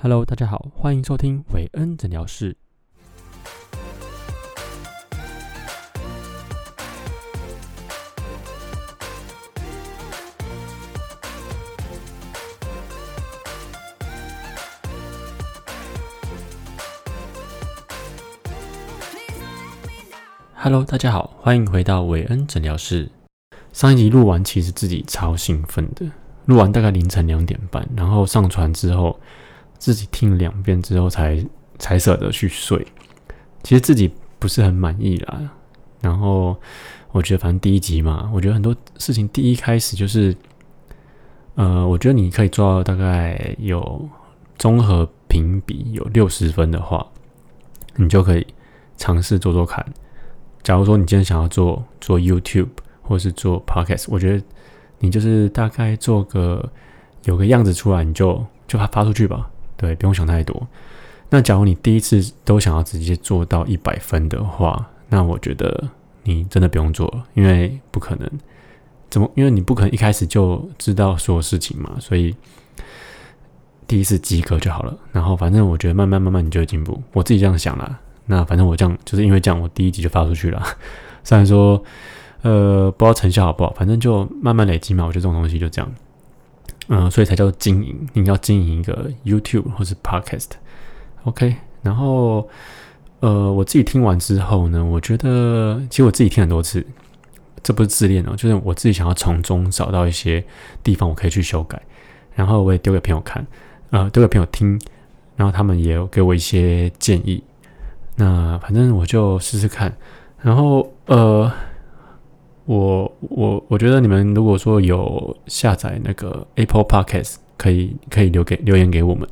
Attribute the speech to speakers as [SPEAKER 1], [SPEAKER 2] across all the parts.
[SPEAKER 1] Hello，大家好，欢迎收听韦恩诊疗室。Hello，大家好，欢迎回到韦恩诊疗室。上一集录完，其实自己超兴奋的。录完大概凌晨两点半，然后上传之后，自己听两遍之后才才舍得去睡。其实自己不是很满意啦。然后我觉得，反正第一集嘛，我觉得很多事情第一开始就是，呃，我觉得你可以做到大概有综合评比有六十分的话，你就可以尝试做做看。假如说你今天想要做做 YouTube 或是做 Podcast，我觉得。你就是大概做个有个样子出来，你就就发发出去吧。对，不用想太多。那假如你第一次都想要直接做到一百分的话，那我觉得你真的不用做，因为不可能。怎么？因为你不可能一开始就知道所有事情嘛。所以第一次及格就好了。然后反正我觉得慢慢慢慢你就会进步。我自己这样想啦。那反正我这样就是因为这样，我第一集就发出去了。虽然说。呃，不知道成效好不好，反正就慢慢累积嘛。我觉得这种东西就这样，嗯，所以才叫经营。你要经营一个 YouTube 或是 Podcast，OK。然后，呃，我自己听完之后呢，我觉得其实我自己听很多次，这不是自恋哦，就是我自己想要从中找到一些地方我可以去修改，然后我也丢给朋友看，呃，丢给朋友听，然后他们也给我一些建议。那反正我就试试看，然后呃。我我我觉得你们如果说有下载那个 Apple Podcast，可以可以留给留言给我们，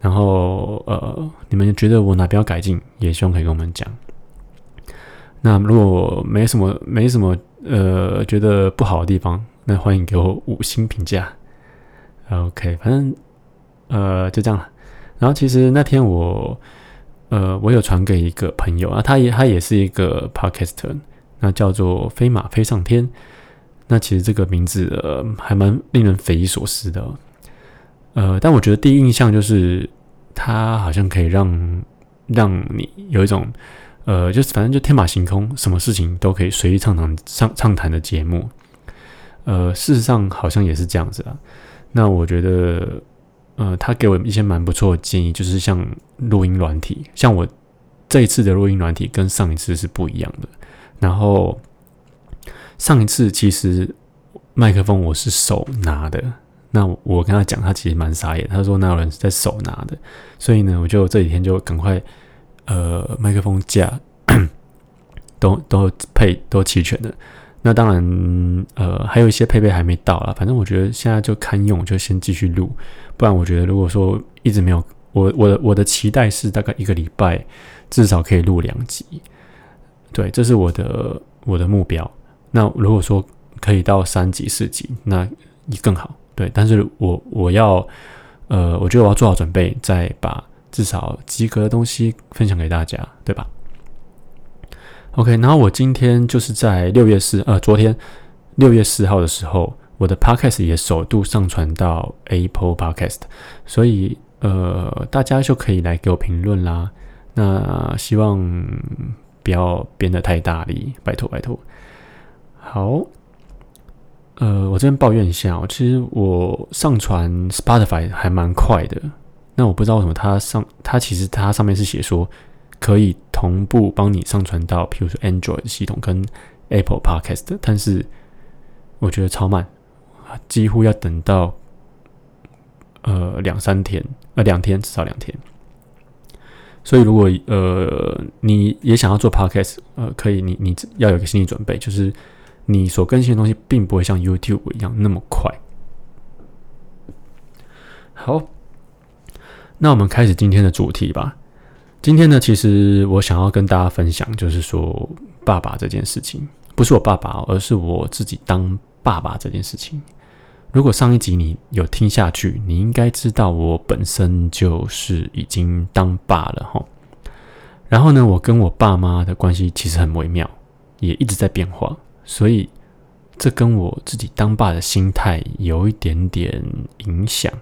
[SPEAKER 1] 然后呃，你们觉得我哪边要改进，也希望可以跟我们讲。那如果没什么没什么呃觉得不好的地方，那欢迎给我五星评价。OK，反正呃就这样了。然后其实那天我呃我有传给一个朋友啊，他也他也是一个 Podcaster。那叫做飞马飞上天，那其实这个名字呃还蛮令人匪夷所思的，呃，但我觉得第一印象就是它好像可以让让你有一种呃，就是反正就天马行空，什么事情都可以随意畅谈畅畅谈的节目，呃，事实上好像也是这样子啊。那我觉得呃，他给我一些蛮不错的建议，就是像录音软体，像我这一次的录音软体跟上一次是不一样的。然后上一次其实麦克风我是手拿的，那我跟他讲，他其实蛮傻眼，他说哪有人是在手拿的？所以呢，我就这几天就赶快呃麦克风架 都都配都齐全的。那当然呃还有一些配备还没到啦，反正我觉得现在就堪用，就先继续录。不然我觉得如果说一直没有我我的我的期待是大概一个礼拜至少可以录两集。对，这是我的我的目标。那如果说可以到三级四级，那你更好。对，但是我我要呃，我觉得我要做好准备，再把至少及格的东西分享给大家，对吧？OK，然后我今天就是在六月四呃，昨天六月四号的时候，我的 Podcast 也首度上传到 Apple Podcast，所以呃，大家就可以来给我评论啦。那希望。不要编得太大力，拜托拜托。好，呃，我这边抱怨一下哦，其实我上传 Spotify 还蛮快的。那我不知道为什么它上，它其实它上面是写说可以同步帮你上传到，譬如说 Android 系统跟 Apple Podcast，但是我觉得超慢，几乎要等到呃两三天，呃两天至少两天。所以，如果呃你也想要做 podcast，呃，可以，你你要有个心理准备，就是你所更新的东西并不会像 YouTube 一样那么快。好，那我们开始今天的主题吧。今天呢，其实我想要跟大家分享，就是说爸爸这件事情，不是我爸爸，而是我自己当爸爸这件事情。如果上一集你有听下去，你应该知道我本身就是已经当爸了哈。然后呢，我跟我爸妈的关系其实很微妙，也一直在变化，所以这跟我自己当爸的心态有一点点影响。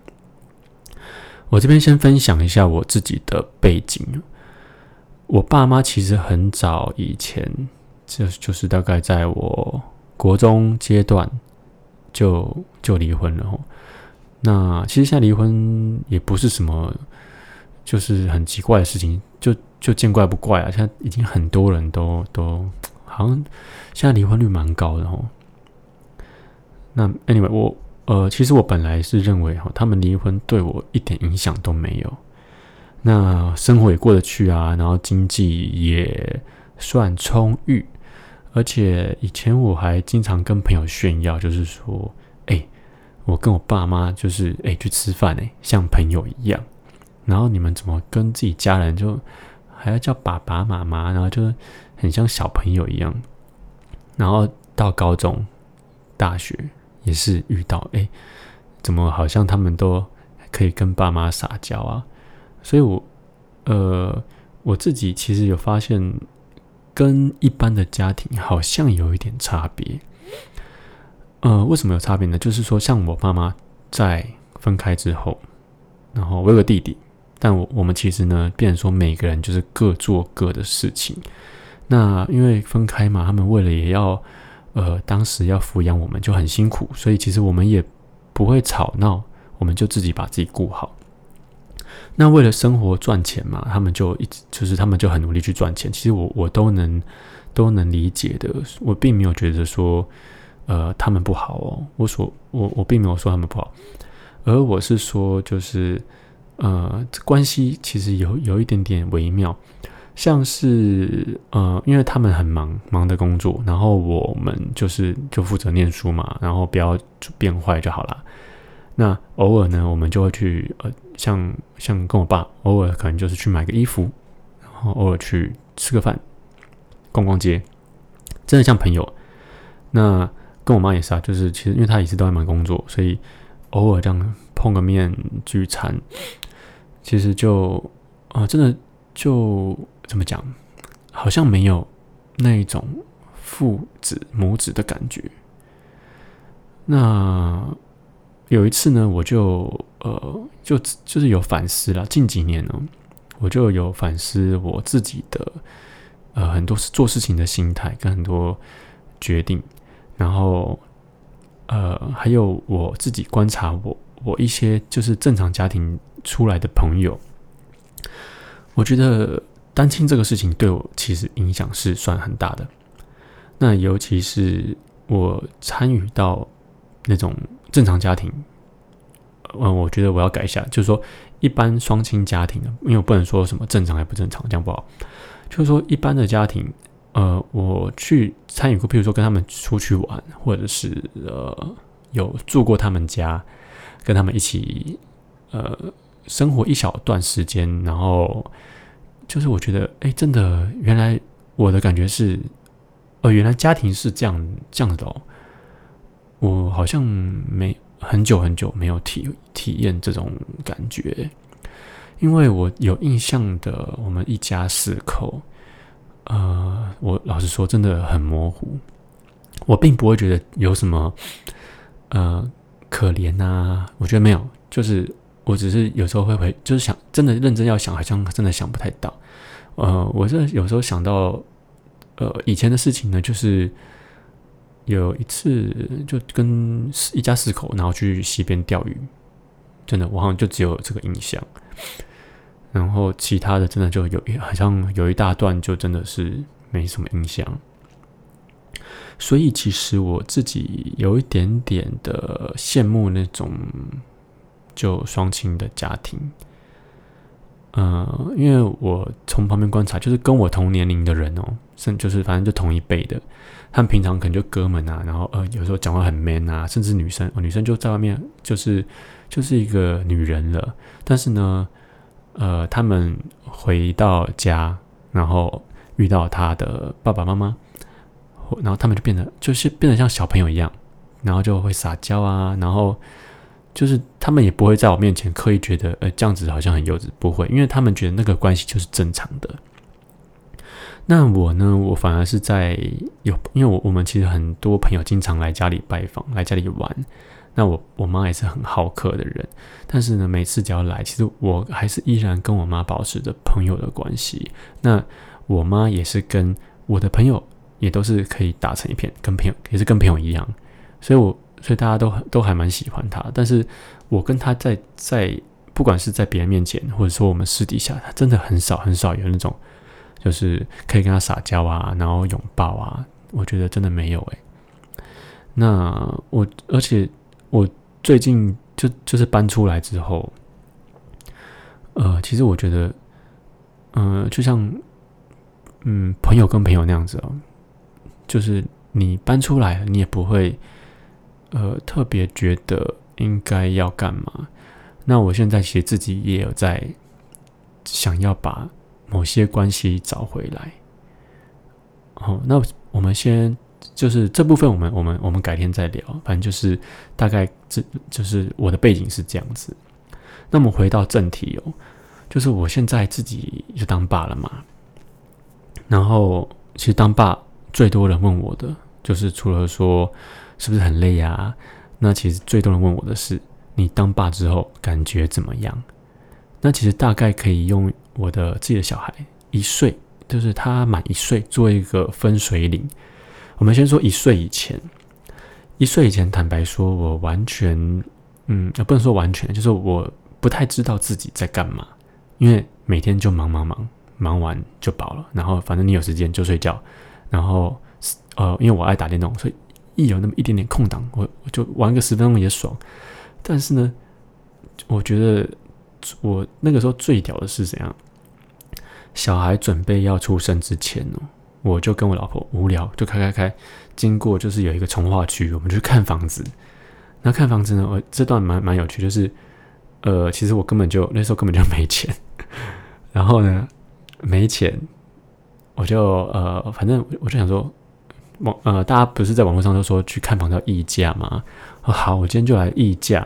[SPEAKER 1] 我这边先分享一下我自己的背景。我爸妈其实很早以前，就就是大概在我国中阶段就就离婚了。那其实现在离婚也不是什么，就是很奇怪的事情，就就见怪不怪啊。现在已经很多人都都好像现在离婚率蛮高的哦。那 anyway，我呃，其实我本来是认为哈，他们离婚对我一点影响都没有。那生活也过得去啊，然后经济也算充裕，而且以前我还经常跟朋友炫耀，就是说，我跟我爸妈就是哎去吃饭哎，像朋友一样。然后你们怎么跟自己家人就还要叫爸爸妈妈，然后就很像小朋友一样。然后到高中、大学也是遇到，哎，怎么好像他们都可以跟爸妈撒娇啊？所以，我呃，我自己其实有发现，跟一般的家庭好像有一点差别。呃，为什么有差别呢？就是说，像我爸妈在分开之后，然后我有个弟弟，但我我们其实呢，变成说每个人就是各做各的事情。那因为分开嘛，他们为了也要呃，当时要抚养我们就很辛苦，所以其实我们也不会吵闹，我们就自己把自己顾好。那为了生活赚钱嘛，他们就一直就是他们就很努力去赚钱。其实我我都能都能理解的，我并没有觉得说呃他们不好哦。我所我我并没有说他们不好，而我是说就是呃这关系其实有有一点点微妙，像是呃因为他们很忙忙的工作，然后我们就是就负责念书嘛，然后不要变坏就好了。那偶尔呢，我们就会去呃，像像跟我爸，偶尔可能就是去买个衣服，然后偶尔去吃个饭，逛逛街，真的像朋友。那跟我妈也是啊，就是其实因为她也是都在忙工作，所以偶尔这样碰个面聚餐，其实就啊，真的就怎么讲，好像没有那一种父子母子的感觉。那。有一次呢，我就呃，就就是有反思了。近几年呢，我就有反思我自己的呃很多做事情的心态跟很多决定，然后呃还有我自己观察我我一些就是正常家庭出来的朋友，我觉得单亲这个事情对我其实影响是算很大的。那尤其是我参与到那种。正常家庭，嗯，我觉得我要改一下，就是说一般双亲家庭的，因为我不能说什么正常还不正常，这样不好。就是说一般的家庭，呃，我去参与过，譬如说跟他们出去玩，或者是呃有住过他们家，跟他们一起呃生活一小段时间，然后就是我觉得，哎，真的，原来我的感觉是，呃，原来家庭是这样这样的哦。我好像没很久很久没有体体验这种感觉，因为我有印象的，我们一家四口，呃，我老实说真的很模糊，我并不会觉得有什么呃可怜呐，我觉得没有，就是我只是有时候会会就是想真的认真要想，好像真的想不太到，呃，我这有时候想到呃以前的事情呢，就是。有一次就跟一家四口，然后去溪边钓鱼，真的我好像就只有这个印象，然后其他的真的就有好像有一大段就真的是没什么印象，所以其实我自己有一点点的羡慕那种就双亲的家庭，嗯，因为我从旁边观察，就是跟我同年龄的人哦，甚就是反正就同一辈的。他们平常可能就哥们啊，然后呃有时候讲话很 man 啊，甚至女生，女生就在外面就是就是一个女人了。但是呢，呃，他们回到家，然后遇到他的爸爸妈妈，然后他们就变得就是变得像小朋友一样，然后就会撒娇啊，然后就是他们也不会在我面前刻意觉得呃这样子好像很幼稚，不会，因为他们觉得那个关系就是正常的。那我呢？我反而是在有，因为我我们其实很多朋友经常来家里拜访，来家里玩。那我我妈也是很好客的人，但是呢，每次只要来，其实我还是依然跟我妈保持着朋友的关系。那我妈也是跟我的朋友也都是可以打成一片，跟朋友也是跟朋友一样。所以，我所以大家都都还蛮喜欢她。但是我跟她在在不管是在别人面前，或者说我们私底下，她真的很少很少有那种就是可以跟她撒娇啊，然后拥抱啊。我觉得真的没有诶。那我而且。我最近就就是搬出来之后，呃，其实我觉得，嗯，就像，嗯，朋友跟朋友那样子哦，就是你搬出来，你也不会，呃，特别觉得应该要干嘛。那我现在其实自己也有在想要把某些关系找回来。好，那我们先。就是这部分，我们我们我们改天再聊。反正就是大概这就是我的背景是这样子。那么回到正题哦，就是我现在自己就当爸了嘛。然后其实当爸最多人问我的，就是除了说是不是很累呀？那其实最多人问我的是，你当爸之后感觉怎么样？那其实大概可以用我的自己的小孩一岁，就是他满一岁做一个分水岭。我们先说一岁以前，一岁以前，坦白说，我完全，嗯，也不能说完全，就是我不太知道自己在干嘛，因为每天就忙忙忙，忙完就饱了，然后反正你有时间就睡觉，然后，呃，因为我爱打电动，所以一有那么一点点空档，我我就玩个十分钟也爽。但是呢，我觉得我那个时候最屌的是怎样？小孩准备要出生之前哦。我就跟我老婆无聊，就开开开，经过就是有一个从化区，我们就去看房子。那看房子呢，我这段蛮蛮有趣，就是呃，其实我根本就那时候根本就没钱，然后呢没钱，我就呃，反正我就想说，网呃，大家不是在网络上都说去看房要议价吗？好，我今天就来议价。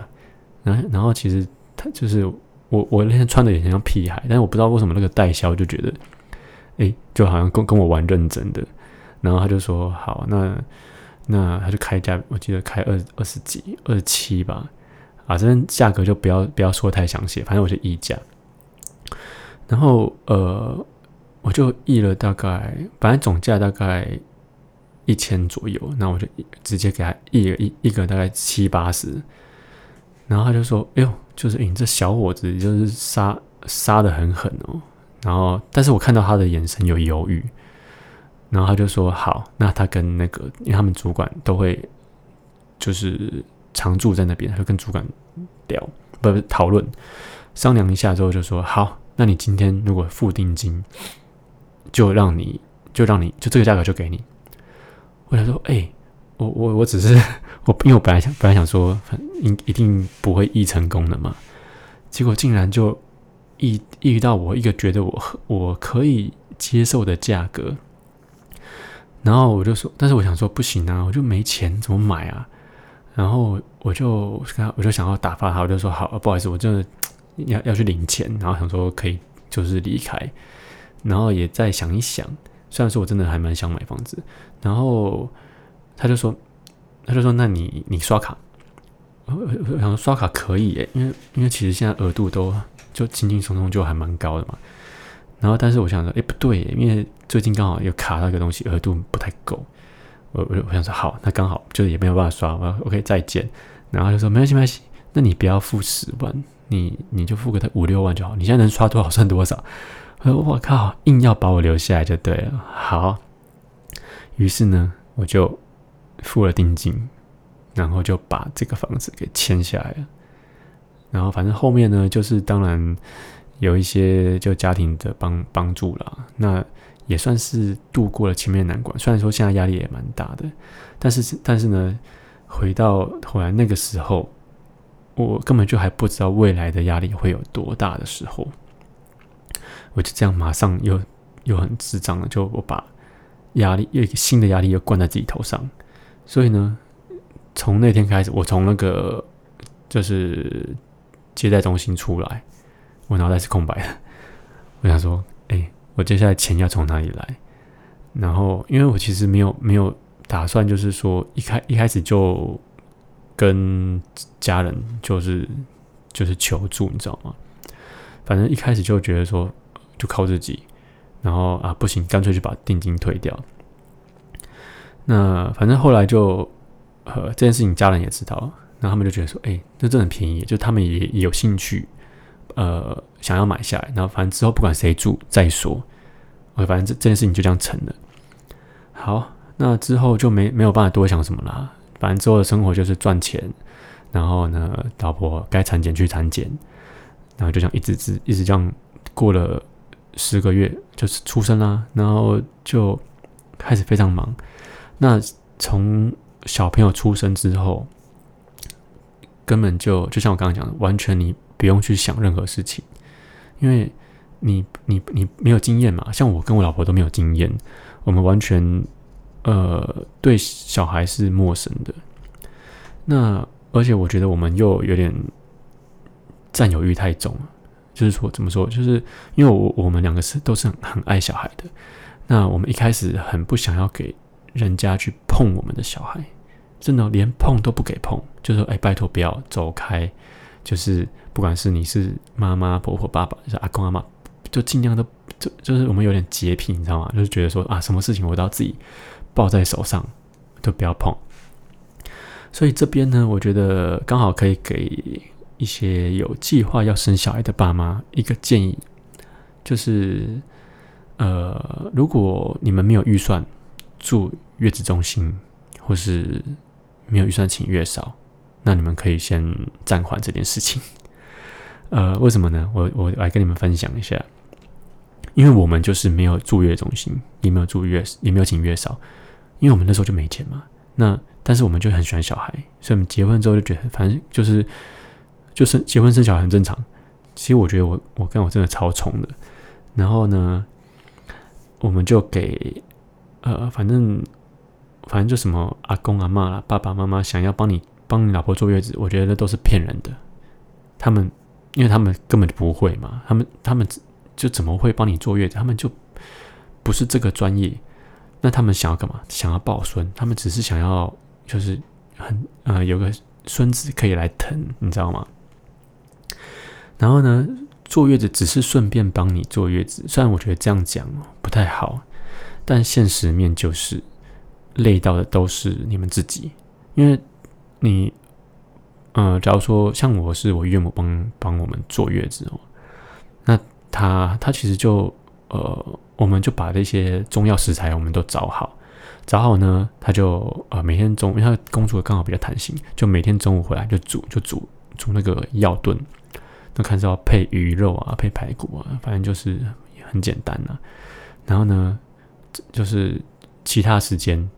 [SPEAKER 1] 然然后其实他就是我我那天穿的也像屁孩，但是我不知道为什么那个代销就觉得。哎，就好像跟跟我玩认真的，然后他就说好，那那他就开价，我记得开二二十几、二十七吧，啊，这边价格就不要不要说太详细，反正我就议价。然后呃，我就议了大概，本来总价大概一千左右，那我就直接给他议了一一个大概七八十，然后他就说，哎呦，就是你这小伙子就是杀杀的很狠哦。然后，但是我看到他的眼神有犹豫，然后他就说：“好，那他跟那个，因为他们主管都会就是常住在那边，他就跟主管聊，不是讨论商量一下之后就说：好，那你今天如果付定金，就让你就让你就这个价格就给你。我想说，哎，我我我只是 我，因为我本来想本来想说，一一定不会议成功的嘛，结果竟然就。”遇遇到我一个觉得我我可以接受的价格，然后我就说，但是我想说不行啊，我就没钱怎么买啊？然后我就我就想要打发他，我就说好，不好意思，我真的要要去领钱，然后想说可以就是离开，然后也再想一想，虽然说我真的还蛮想买房子，然后他就说他就说那你你刷卡，我我想刷卡可以诶，因为因为其实现在额度都。就轻轻松松就还蛮高的嘛，然后但是我想说，哎不对，因为最近刚好有卡那个东西，额度不太够，我我我想说好，那刚好就是也没有办法刷，我 OK 再见，然后就说没关系没关系，那你不要付十万，你你就付个五六万就好，你现在能刷多少算多少，我说我靠，硬要把我留下来就对了，好，于是呢我就付了定金，然后就把这个房子给签下来了。然后反正后面呢，就是当然有一些就家庭的帮帮助了，那也算是度过了前面难关。虽然说现在压力也蛮大的，但是但是呢，回到后来那个时候，我根本就还不知道未来的压力会有多大的时候，我就这样马上又又很智障了，就我把压力又一个新的压力又灌在自己头上。所以呢，从那天开始，我从那个就是。接待中心出来，我脑袋是空白的。我想说，哎，我接下来钱要从哪里来？然后，因为我其实没有没有打算，就是说一开一开始就跟家人就是就是求助，你知道吗？反正一开始就觉得说就靠自己，然后啊不行，干脆就把定金退掉。那反正后来就呃这件事情家人也知道，那他们就觉得说，哎，这真的很便宜，就他们也也有兴趣，呃，想要买下来。然后反正之后不管谁住再说，我反正这这件事情就这样成了。好，那之后就没没有办法多想什么啦。反正之后的生活就是赚钱，然后呢，老婆该产检去产检，然后就这样一直直一直这样过了十个月，就是出生啦，然后就开始非常忙。那从小朋友出生之后，根本就就像我刚刚讲的，完全你不用去想任何事情，因为你你你没有经验嘛。像我跟我老婆都没有经验，我们完全呃对小孩是陌生的。那而且我觉得我们又有点占有欲太重了，就是说怎么说，就是因为我我们两个是都是很很爱小孩的，那我们一开始很不想要给。人家去碰我们的小孩，真的连碰都不给碰，就说：“哎，拜托不要走开。”就是不管是你是妈妈、婆婆、爸爸，是阿公阿妈，就尽量都就就是我们有点洁癖，你知道吗？就是觉得说啊，什么事情我都要自己抱在手上，都不要碰。所以这边呢，我觉得刚好可以给一些有计划要生小孩的爸妈一个建议，就是呃，如果你们没有预算住。月子中心，或是没有预算请月嫂，那你们可以先暂缓这件事情。呃，为什么呢？我我来跟你们分享一下，因为我们就是没有住月中心，也没有住月，也没有请月嫂，因为我们那时候就没钱嘛。那但是我们就很喜欢小孩，所以我们结婚之后就觉得，反正就是就是结婚生小孩很正常。其实我觉得我我跟我真的超宠的。然后呢，我们就给呃，反正。反正就什么阿公阿妈啦，爸爸妈妈想要帮你帮你老婆坐月子，我觉得都是骗人的。他们因为他们根本就不会嘛，他们他们就怎么会帮你坐月子？他们就不是这个专业。那他们想要干嘛？想要抱孙？他们只是想要就是很呃有个孙子可以来疼，你知道吗？然后呢，坐月子只是顺便帮你坐月子。虽然我觉得这样讲不太好，但现实面就是。累到的都是你们自己，因为你，呃，假如说像我是我岳母帮帮我们坐月子哦，那他他其实就呃，我们就把这些中药食材我们都找好，找好呢，他就呃每天中午，因为他工作刚好比较弹性，就每天中午回来就煮就煮煮那个药炖，那看是要配鱼肉啊，配排骨啊，反正就是很简单呐。然后呢，就是其他时间。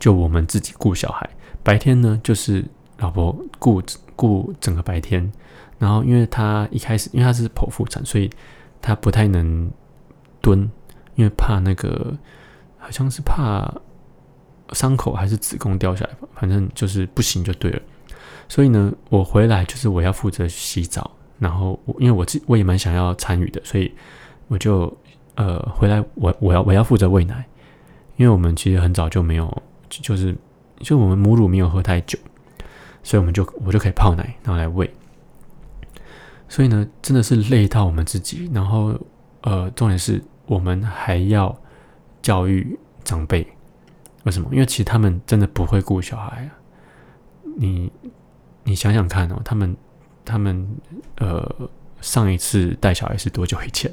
[SPEAKER 1] 就我们自己顾小孩，白天呢就是老婆顾顾整个白天，然后因为他一开始因为他是剖腹产，所以他不太能蹲，因为怕那个好像是怕伤口还是子宫掉下来吧，反正就是不行就对了。所以呢，我回来就是我要负责洗澡，然后我因为我自我也蛮想要参与的，所以我就呃回来我我要我要负责喂奶，因为我们其实很早就没有。就是，就我们母乳没有喝太久，所以我们就我就可以泡奶，然后来喂。所以呢，真的是累到我们自己。然后，呃，重点是我们还要教育长辈。为什么？因为其实他们真的不会顾小孩啊。你你想想看哦，他们他们呃，上一次带小孩是多久以前？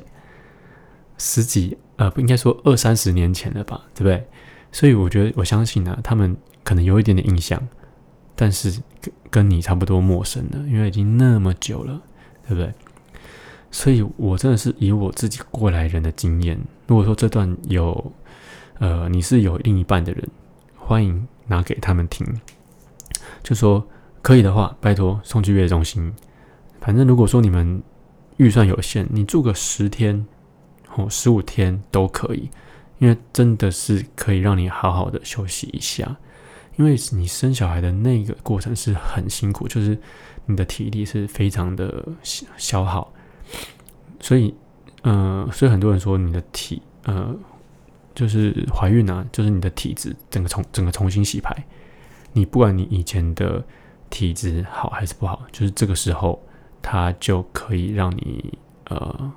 [SPEAKER 1] 十几呃，不应该说二三十年前了吧？对不对？所以我觉得，我相信呢，他们可能有一点点印象，但是跟跟你差不多陌生的，因为已经那么久了，对不对？所以我真的是以我自己过来人的经验，如果说这段有，呃，你是有另一半的人，欢迎拿给他们听，就说可以的话，拜托送去月子中心。反正如果说你们预算有限，你住个十天或十五天都可以。因为真的是可以让你好好的休息一下，因为你生小孩的那个过程是很辛苦，就是你的体力是非常的消耗，所以，呃，所以很多人说你的体，呃，就是怀孕啊，就是你的体质整个重整个重新洗牌，你不管你以前的体质好还是不好，就是这个时候它就可以让你呃，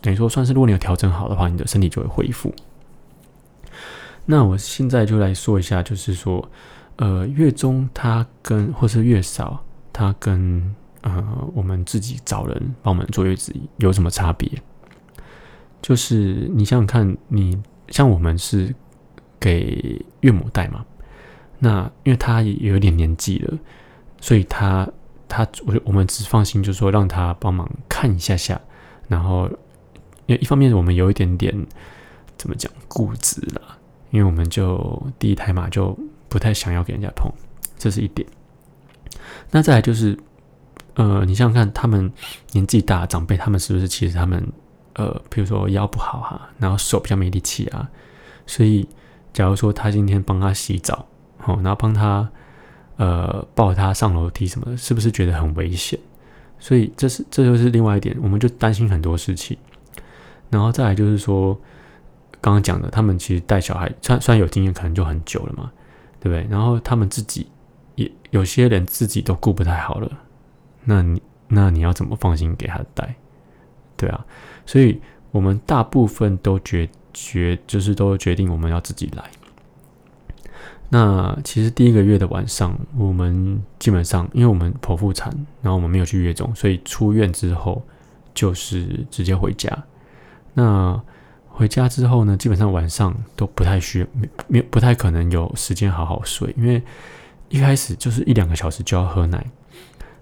[SPEAKER 1] 等于说算是如果你有调整好的话，你的身体就会恢复。那我现在就来说一下，就是说，呃，月中它跟或是月嫂，它跟呃我们自己找人帮我们坐月子有什么差别？就是你想想看，你像我们是给岳母带嘛，那因为他也有点年纪了，所以他他我我们只放心，就说让他帮忙看一下下，然后因为一方面我们有一点点怎么讲固执了。因为我们就第一胎嘛，就不太想要给人家碰，这是一点。那再来就是，呃，你想想看，他们年纪大长辈，他们是不是其实他们呃，比如说腰不好哈，然后手比较没力气啊，所以假如说他今天帮他洗澡，哦，然后帮他呃抱他上楼梯什么的，是不是觉得很危险？所以这是这就是另外一点，我们就担心很多事情。然后再来就是说。刚刚讲的，他们其实带小孩，虽虽然有经验，可能就很久了嘛，对不对？然后他们自己也有些人自己都顾不太好了，那你那你要怎么放心给他带？对啊，所以我们大部分都决决就是都决定我们要自己来。那其实第一个月的晚上，我们基本上因为我们剖腹产，然后我们没有去月中，所以出院之后就是直接回家。那回家之后呢，基本上晚上都不太需没没不太可能有时间好好睡，因为一开始就是一两个小时就要喝奶。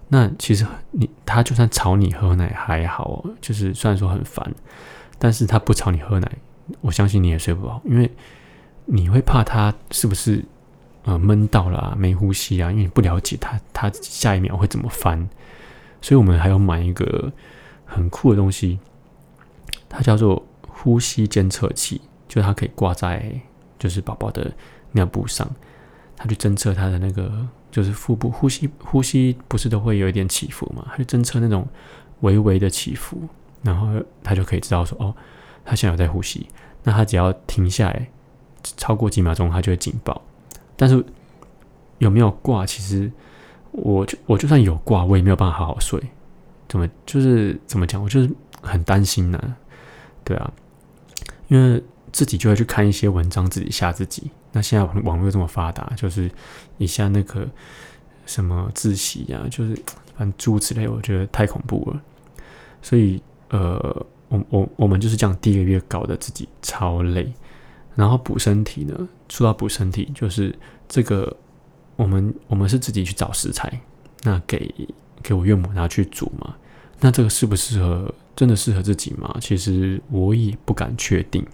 [SPEAKER 1] 那其实你他就算吵你喝奶还好，就是虽然说很烦，但是他不吵你喝奶，我相信你也睡不好，因为你会怕他是不是呃闷到了啊没呼吸啊？因为你不了解他，他下一秒会怎么翻。所以我们还要买一个很酷的东西，它叫做。呼吸监测器，就它可以挂在就是宝宝的尿布上，它去侦测他的那个就是腹部呼吸，呼吸不是都会有一点起伏嘛？它就侦测那种微微的起伏，然后它就可以知道说哦，他现在有在呼吸。那他只要停下来超过几秒钟，他就会警报。但是有没有挂？其实我就我就算有挂，我也没有办法好好睡。怎么就是怎么讲？我就是很担心呢。对啊。因为自己就会去看一些文章，自己吓自己。那现在网络这么发达，就是一下那个什么自习呀，就是反正诸如此类，我觉得太恐怖了。所以呃，我我我们就是这样，第一个月搞得自己超累。然后补身体呢，说到补身体，就是这个我们我们是自己去找食材，那给给我岳母拿去煮嘛。那这个适不适合？真的适合自己吗？其实我也不敢确定，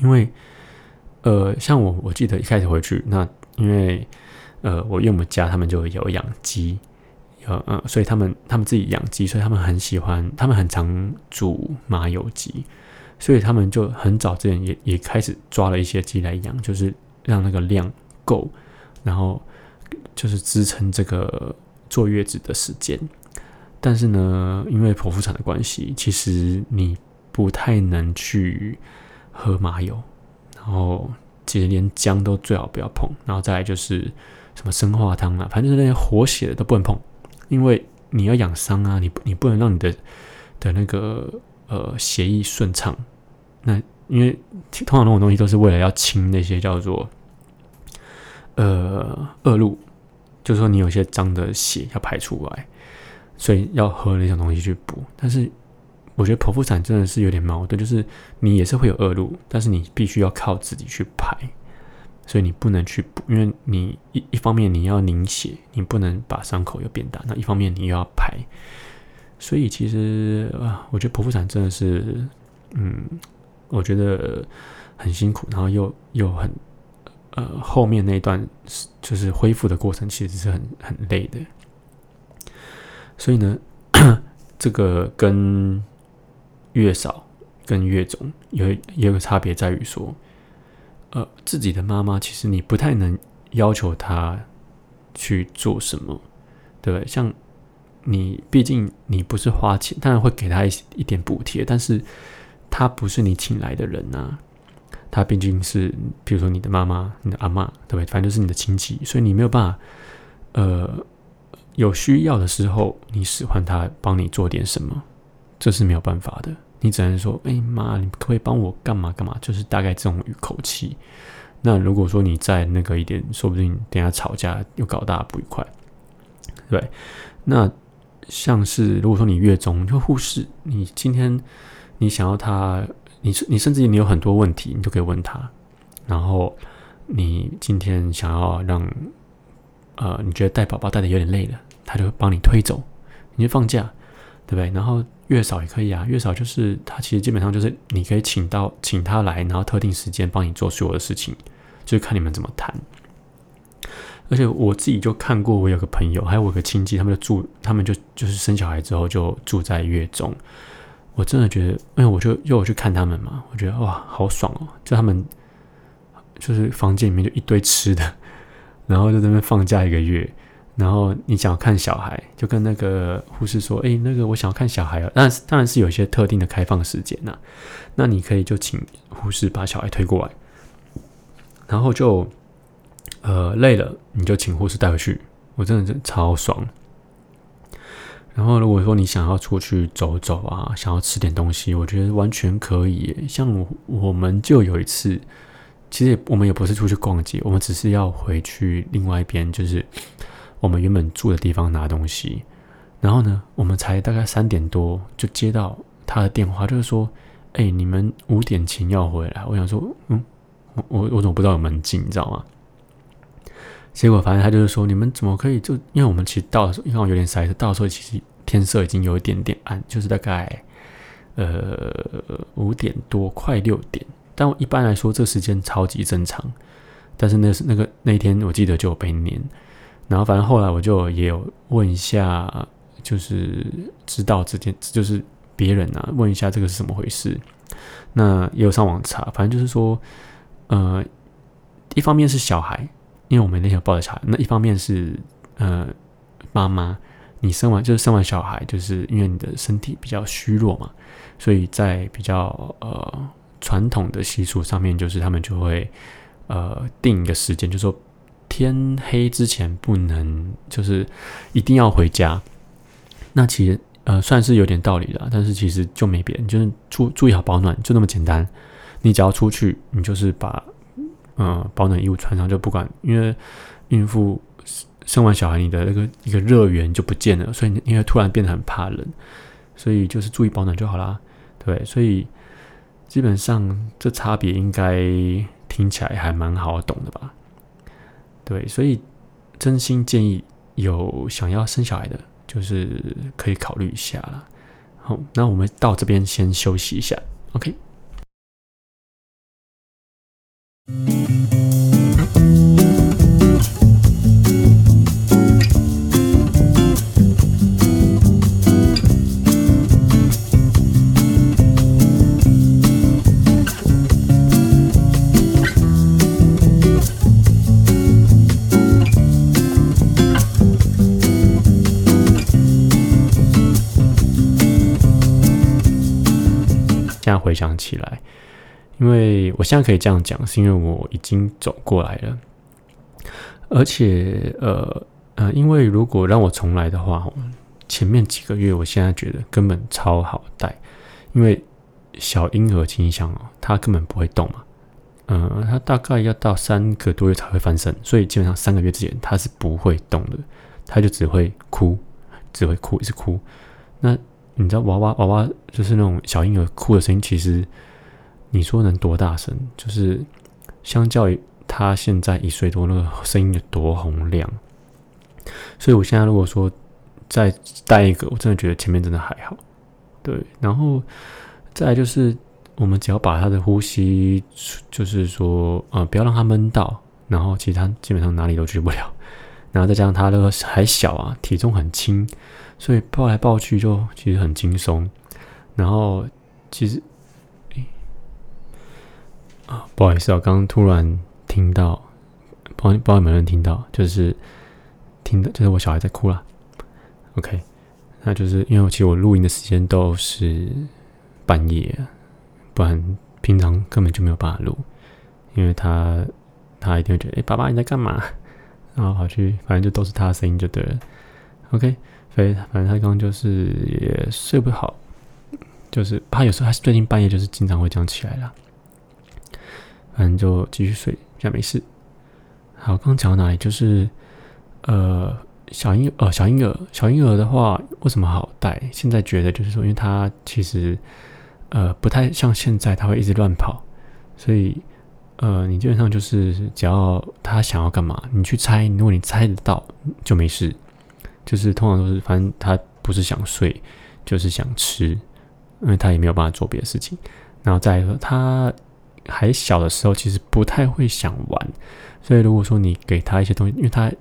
[SPEAKER 1] 因为呃，像我，我记得一开始回去，那因为呃，我岳母家他们就有养鸡，有呃，所以他们他们自己养鸡，所以他们很喜欢，他们很常煮麻油鸡，所以他们就很早之前也也开始抓了一些鸡来养，就是让那个量够，然后就是支撑这个坐月子的时间。但是呢，因为剖腹产的关系，其实你不太能去喝麻油，然后其实连姜都最好不要碰，然后再来就是什么生化汤啊，反正就是那些活血的都不能碰，因为你要养伤啊，你你不能让你的的那个呃血液顺畅。那因为通常那种东西都是为了要清那些叫做呃恶露，就是说你有些脏的血要排出来。所以要喝那种东西去补，但是我觉得剖腹产真的是有点矛盾，就是你也是会有恶露，但是你必须要靠自己去排，所以你不能去补，因为你一一方面你要凝血，你不能把伤口又变大，那一方面你又要排，所以其实啊，我觉得剖腹产真的是，嗯，我觉得很辛苦，然后又又很呃后面那一段就是恢复的过程其实是很很累的。所以呢，这个跟月嫂跟月总有也有个差别在于说，呃，自己的妈妈其实你不太能要求她去做什么，对不对？像你，毕竟你不是花钱，当然会给她一一点补贴，但是她不是你请来的人呐，他毕竟是，比如说你的妈妈、你的阿妈，对不对？反正就是你的亲戚，所以你没有办法，呃，有需要的时候，你使唤他帮你做点什么，这是没有办法的。你只能说：“哎妈，你可不可以帮我干嘛干嘛？”就是大概这种语口气。那如果说你在那个一点，说不定等下吵架又搞大不愉快，对。那像是如果说你月中就护士，你今天你想要他。你你甚至你有很多问题，你都可以问他。然后你今天想要让呃，你觉得带宝宝带的有点累了，他就帮你推走，你就放假，对不对？然后月嫂也可以啊，月嫂就是他其实基本上就是你可以请到请他来，然后特定时间帮你做所有的事情，就是看你们怎么谈。而且我自己就看过，我有个朋友，还有我有个亲戚，他们就住，他们就就是生小孩之后就住在月中。我真的觉得，因为我就又我去看他们嘛，我觉得哇，好爽哦！就他们就是房间里面就一堆吃的，然后就在那边放假一个月，然后你想要看小孩，就跟那个护士说：“哎，那个我想要看小孩啊。”但是当然是有一些特定的开放时间呐，那你可以就请护士把小孩推过来，然后就呃累了，你就请护士带回去。我真的是超爽。然后，如果说你想要出去走走啊，想要吃点东西，我觉得完全可以。像我们就有一次，其实我们也不是出去逛街，我们只是要回去另外一边，就是 我们原本住的地方拿东西。然后呢，我们才大概三点多就接到他的电话，就是说：“哎，你们五点前要回来。”我想说：“嗯，我我我怎么不知道有门禁？你知道吗？”结果反正他就是说，你们怎么可以就？因为我们其实到的时候，因为我有点塞车，到的时候其实天色已经有一点点暗，就是大概呃五点多，快六点。但我一般来说，这时间超级正常。但是那是那个那一天，我记得就有被念。然后反正后来我就也有问一下，就是知道这件，就是别人啊，问一下这个是怎么回事。那也有上网查，反正就是说，呃，一方面是小孩。因为我们那天抱着小孩，那一方面是呃妈妈，你生完就是生完小孩，就是因为你的身体比较虚弱嘛，所以在比较呃传统的习俗上面，就是他们就会呃定一个时间，就说天黑之前不能，就是一定要回家。那其实呃算是有点道理的，但是其实就没别的，就是注注意好保暖，就那么简单。你只要出去，你就是把。嗯，保暖衣物穿上就不管，因为孕妇生完小孩，你的那个一个热源就不见了，所以你会突然变得很怕冷，所以就是注意保暖就好啦。对，所以基本上这差别应该听起来还蛮好懂的吧？对，所以真心建议有想要生小孩的，就是可以考虑一下了。好，那我们到这边先休息一下，OK。现在回想起来。因为我现在可以这样讲，是因为我已经走过来了，而且呃呃，因为如果让我重来的话，前面几个月我现在觉得根本超好带，因为小婴儿倾向哦，他根本不会动嘛，嗯，他大概要到三个多月才会翻身，所以基本上三个月之前他是不会动的，他就只会哭，只会哭，一直哭。那你知道娃娃娃娃就是那种小婴儿哭的声音，其实。你说能多大声？就是相较于他现在一岁多，那个声音有多洪亮。所以我现在如果说再带一个，我真的觉得前面真的还好。对，然后再就是，我们只要把他的呼吸，就是说，呃，不要让他闷到，然后其他基本上哪里都去不了。然后再加上他那个还小啊，体重很轻，所以抱来抱去就其实很轻松。然后其实。啊，不好意思啊，刚刚突然听到，不不知道有没有人听到，就是听的，就是我小孩在哭了。OK，那就是因为其实我录音的时间都是半夜，不然平常根本就没有办法录。因为他他一定会觉得，哎，爸爸你在干嘛？然后跑去，反正就都是他的声音就对了。OK，所以反正他刚刚就是也睡不好，就是他有时候他最近半夜就是经常会这样起来啦。反正就继续睡，这样没事。好，刚刚讲到哪里？就是呃，小婴呃小婴儿小婴儿的话，为什么好带？现在觉得就是说，因为他其实呃不太像现在，他会一直乱跑，所以呃你基本上就是只要他想要干嘛，你去猜，如果你猜得到就没事。就是通常都是，反正他不是想睡，就是想吃，因为他也没有办法做别的事情。然后再一个他。还小的时候，其实不太会想玩，所以如果说你给他一些东西，因为他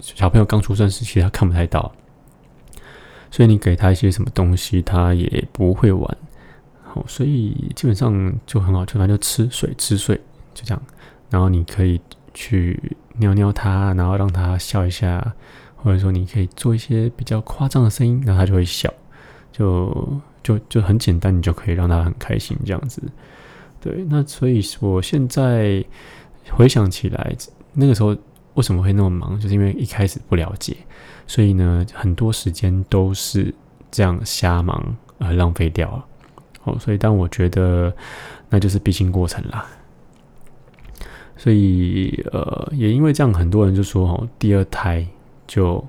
[SPEAKER 1] 小朋友刚出生时期他看不太到，所以你给他一些什么东西，他也不会玩。好，所以基本上就很好，就反正就吃睡吃睡就这样。然后你可以去尿尿他，然后让他笑一下，或者说你可以做一些比较夸张的声音，然后他就会笑，就就就很简单，你就可以让他很开心这样子。对，那所以我现在回想起来，那个时候为什么会那么忙，就是因为一开始不了解，所以呢，很多时间都是这样瞎忙而浪费掉了。哦，所以但我觉得那就是必经过程啦。所以呃，也因为这样，很多人就说哦，第二胎就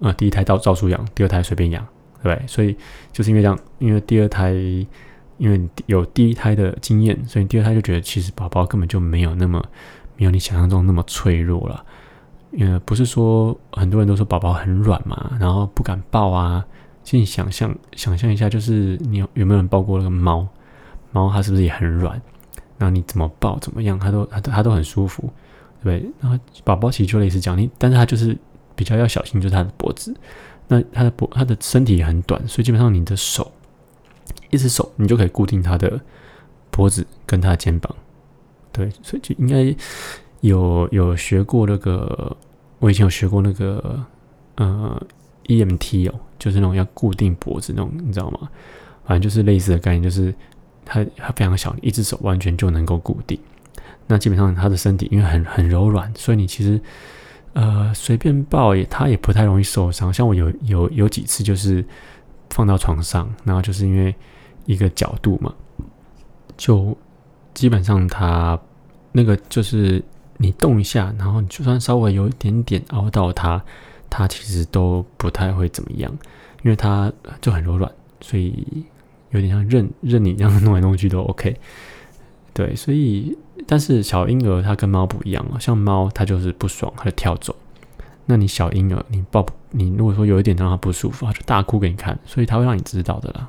[SPEAKER 1] 呃，第一胎照照书养，第二胎随便养，对不对？所以就是因为这样，因为第二胎。因为有第一胎的经验，所以第二胎就觉得其实宝宝根本就没有那么没有你想象中那么脆弱了。因为不是说很多人都说宝宝很软嘛，然后不敢抱啊。其实想象想象一下，就是你有没有人抱过那个猫？猫它是不是也很软？然后你怎么抱怎么样，它都它它都很舒服，对不对？然后宝宝其实就类似这样，你但是它就是比较要小心，就是他的脖子。那他的脖他的身体也很短，所以基本上你的手。一只手，你就可以固定他的脖子跟他的肩膀，对，所以就应该有有学过那个，我以前有学过那个呃 EMT 哦，就是那种要固定脖子那种，你知道吗？反正就是类似的概念，就是他他非常小，一只手完全就能够固定。那基本上他的身体因为很很柔软，所以你其实呃随便抱也他也不太容易受伤。像我有有有几次就是放到床上，然后就是因为。一个角度嘛，就基本上它那个就是你动一下，然后你就算稍微有一点点凹到它，它其实都不太会怎么样，因为它就很柔软，所以有点像任任你这样弄来弄去都 OK。对，所以但是小婴儿它跟猫不一样啊，像猫它就是不爽，它就跳走。那你小婴儿你抱你如果说有一点让它不舒服，它就大哭给你看，所以它会让你知道的啦。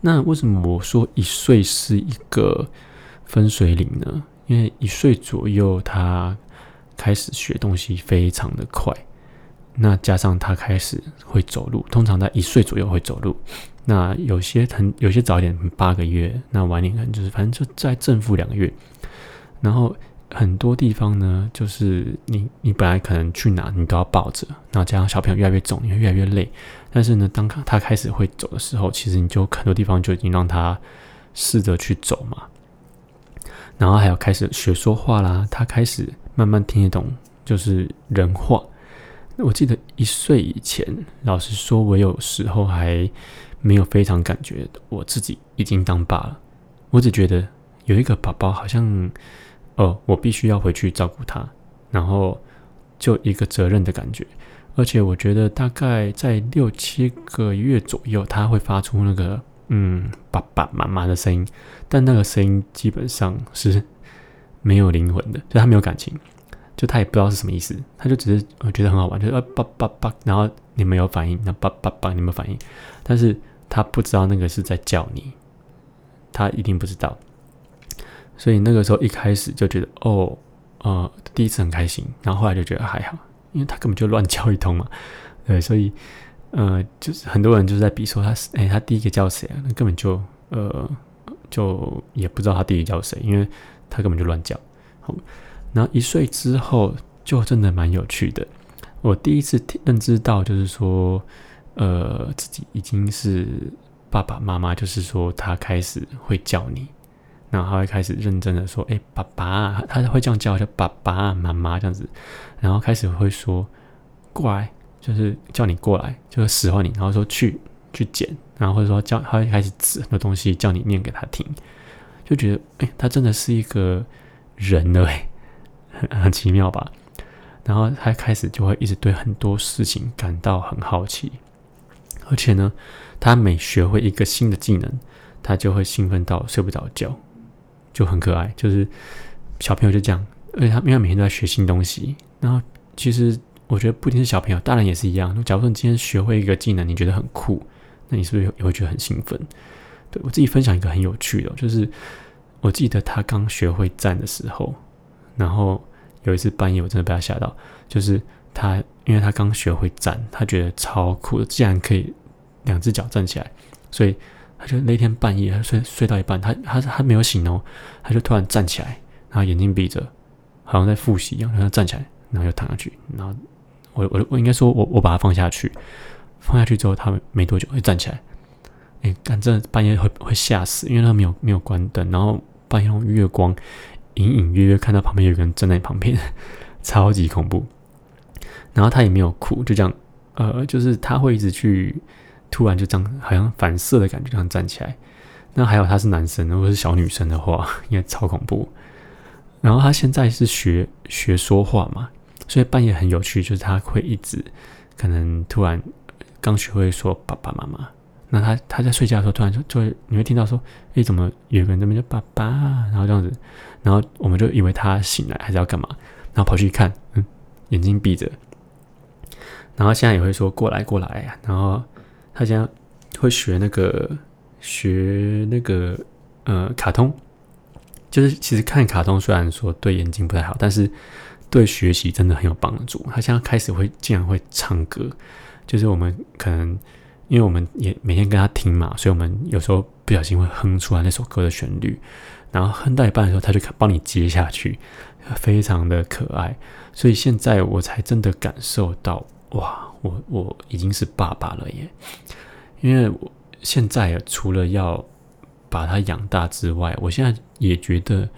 [SPEAKER 1] 那为什么我说一岁是一个分水岭呢？因为一岁左右他开始学东西非常的快，那加上他开始会走路，通常在一岁左右会走路。那有些很有些早一点八个月，那晚点可能就是反正就在正负两个月，然后。很多地方呢，就是你你本来可能去哪你都要抱着，然后加上小朋友越来越重，你会越来越累。但是呢，当他开始会走的时候，其实你就很多地方就已经让他试着去走嘛。然后还有开始学说话啦，他开始慢慢听得懂，就是人话。我记得一岁以前，老实说，我有时候还没有非常感觉我自己已经当爸了。我只觉得有一个宝宝好像。哦，我必须要回去照顾他，然后就一个责任的感觉。而且我觉得大概在六七个月左右，他会发出那个嗯爸爸妈妈的声音，但那个声音基本上是没有灵魂的，就他没有感情，就他也不知道是什么意思，他就只是我觉得很好玩，就是呃爸爸爸，然后你们有反应，那爸爸爸你们反应，但是他不知道那个是在叫你，他一定不知道。所以那个时候一开始就觉得哦，呃，第一次很开心，然后后来就觉得还好，因为他根本就乱叫一通嘛，对，所以呃，就是很多人就是在比说他是，哎，他第一个叫谁啊？那根本就呃，就也不知道他第一个叫谁，因为他根本就乱叫。好，然后一岁之后就真的蛮有趣的，我第一次认知到就是说，呃，自己已经是爸爸妈妈，就是说他开始会叫你。然后他会开始认真的说：“哎，爸爸。”他会这样叫，叫爸爸、妈妈这样子。然后开始会说：“过来，就是叫你过来，就是使唤你。”然后说：“去，去捡。”然后或者说叫，他会开始指很多东西，叫你念给他听。就觉得，哎，他真的是一个人了，很 很奇妙吧？然后他开始就会一直对很多事情感到很好奇，而且呢，他每学会一个新的技能，他就会兴奋到睡不着觉。就很可爱，就是小朋友就这样，而且他因为每天都在学新东西。然后其实我觉得不仅是小朋友，大人也是一样。假如说你今天学会一个技能，你觉得很酷，那你是不是也会觉得很兴奋？对我自己分享一个很有趣的，就是我记得他刚学会站的时候，然后有一次半夜我真的被他吓到，就是他因为他刚学会站，他觉得超酷的，竟然可以两只脚站起来，所以。他就那天半夜，他睡睡到一半，他他他没有醒哦，他就突然站起来，然后眼睛闭着，好像在复习一样，然后站起来，然后又躺下去，然后我我我应该说我我把他放下去，放下去之后，他没多久会站起来，哎，反正半夜会会吓死，因为他没有没有关灯，然后半夜用月光隐隐约约看到旁边有个人站在旁边，超级恐怖，然后他也没有哭，就这样，呃，就是他会一直去。突然就这样，好像反射的感觉，这样站起来。那还有他是男生，如果是小女生的话，应该超恐怖。然后他现在是学学说话嘛，所以半夜很有趣，就是他会一直可能突然刚学会说爸爸妈妈，那他他在睡觉的时候突然就就会你会听到说，诶，怎么有个人那边叫爸爸，然后这样子，然后我们就以为他醒来还是要干嘛，然后跑去看，嗯，眼睛闭着，然后现在也会说过来过来，然后。他现在会学那个学那个呃卡通，就是其实看卡通虽然说对眼睛不太好，但是对学习真的很有帮助。他现在开始会竟然会唱歌，就是我们可能因为我们也每天跟他听嘛，所以我们有时候不小心会哼出来那首歌的旋律，然后哼到一半的时候，他就帮你接下去，非常的可爱。所以现在我才真的感受到哇！我我已经是爸爸了耶，因为我现在除了要把他养大之外，我现在也觉得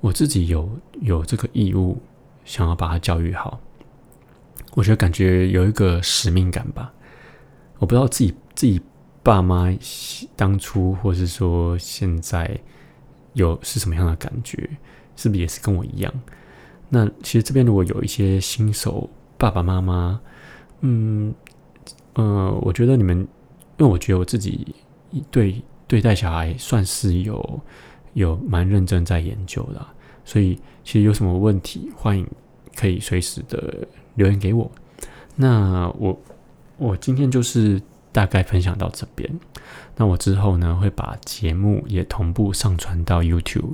[SPEAKER 1] 我自己有有这个义务，想要把他教育好。我觉得感觉有一个使命感吧。我不知道自己自己爸妈当初或是说现在有是什么样的感觉，是不是也是跟我一样？那其实这边如果有一些新手爸爸妈妈。嗯，呃，我觉得你们，因为我觉得我自己对对待小孩算是有有蛮认真在研究的，所以其实有什么问题，欢迎可以随时的留言给我。那我我今天就是大概分享到这边，那我之后呢会把节目也同步上传到 YouTube，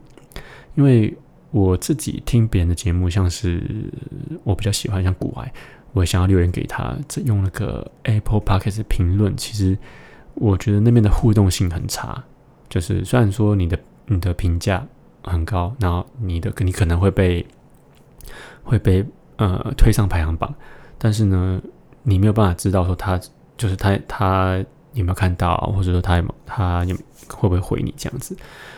[SPEAKER 1] 因为我自己听别人的节目，像是我比较喜欢像古外。我想要留言给他，用那个 Apple Podcast 评论，其实我觉得那边的互动性很差。就是虽然说你的你的评价很高，然后你的你可能会被会被呃推上排行榜，但是呢，你没有办法知道说他就是他他有没有看到，或者说他他有会不会回你这样子。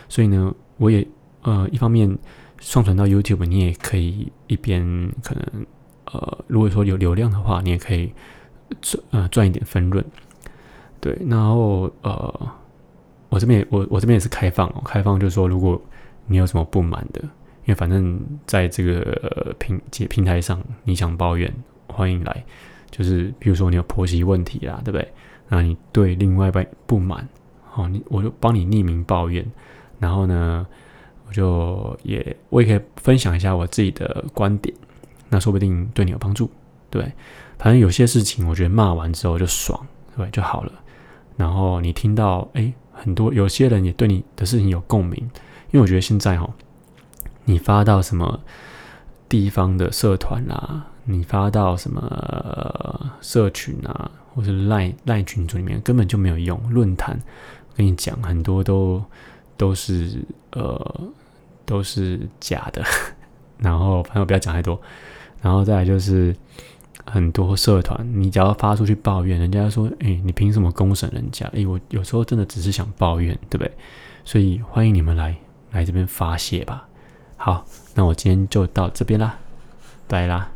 [SPEAKER 1] 所以呢，我也呃一方面上传到 YouTube，你也可以一边可能。呃，如果说有流量的话，你也可以赚呃赚一点分润，对。然后呃，我这边也我我这边也是开放哦，开放就是说，如果你有什么不满的，因为反正在这个平平平台上，你想抱怨，欢迎来。就是比如说你有婆媳问题啦，对不对？那你对另外一半不满，好，你我就帮你匿名抱怨，然后呢，我就也我也可以分享一下我自己的观点。那说不定对你有帮助，对，反正有些事情，我觉得骂完之后就爽，对，就好了。然后你听到，哎，很多有些人也对你的事情有共鸣，因为我觉得现在哦，你发到什么地方的社团啦，你发到什么社群啊，或是赖赖群组里面，根本就没有用。论坛，跟你讲，很多都都是呃都是假的。然后，反正我不要讲太多。然后再来就是很多社团，你只要发出去抱怨，人家说：“哎，你凭什么公审人家？”哎，我有时候真的只是想抱怨，对不对？所以欢迎你们来来这边发泄吧。好，那我今天就到这边啦，拜啦。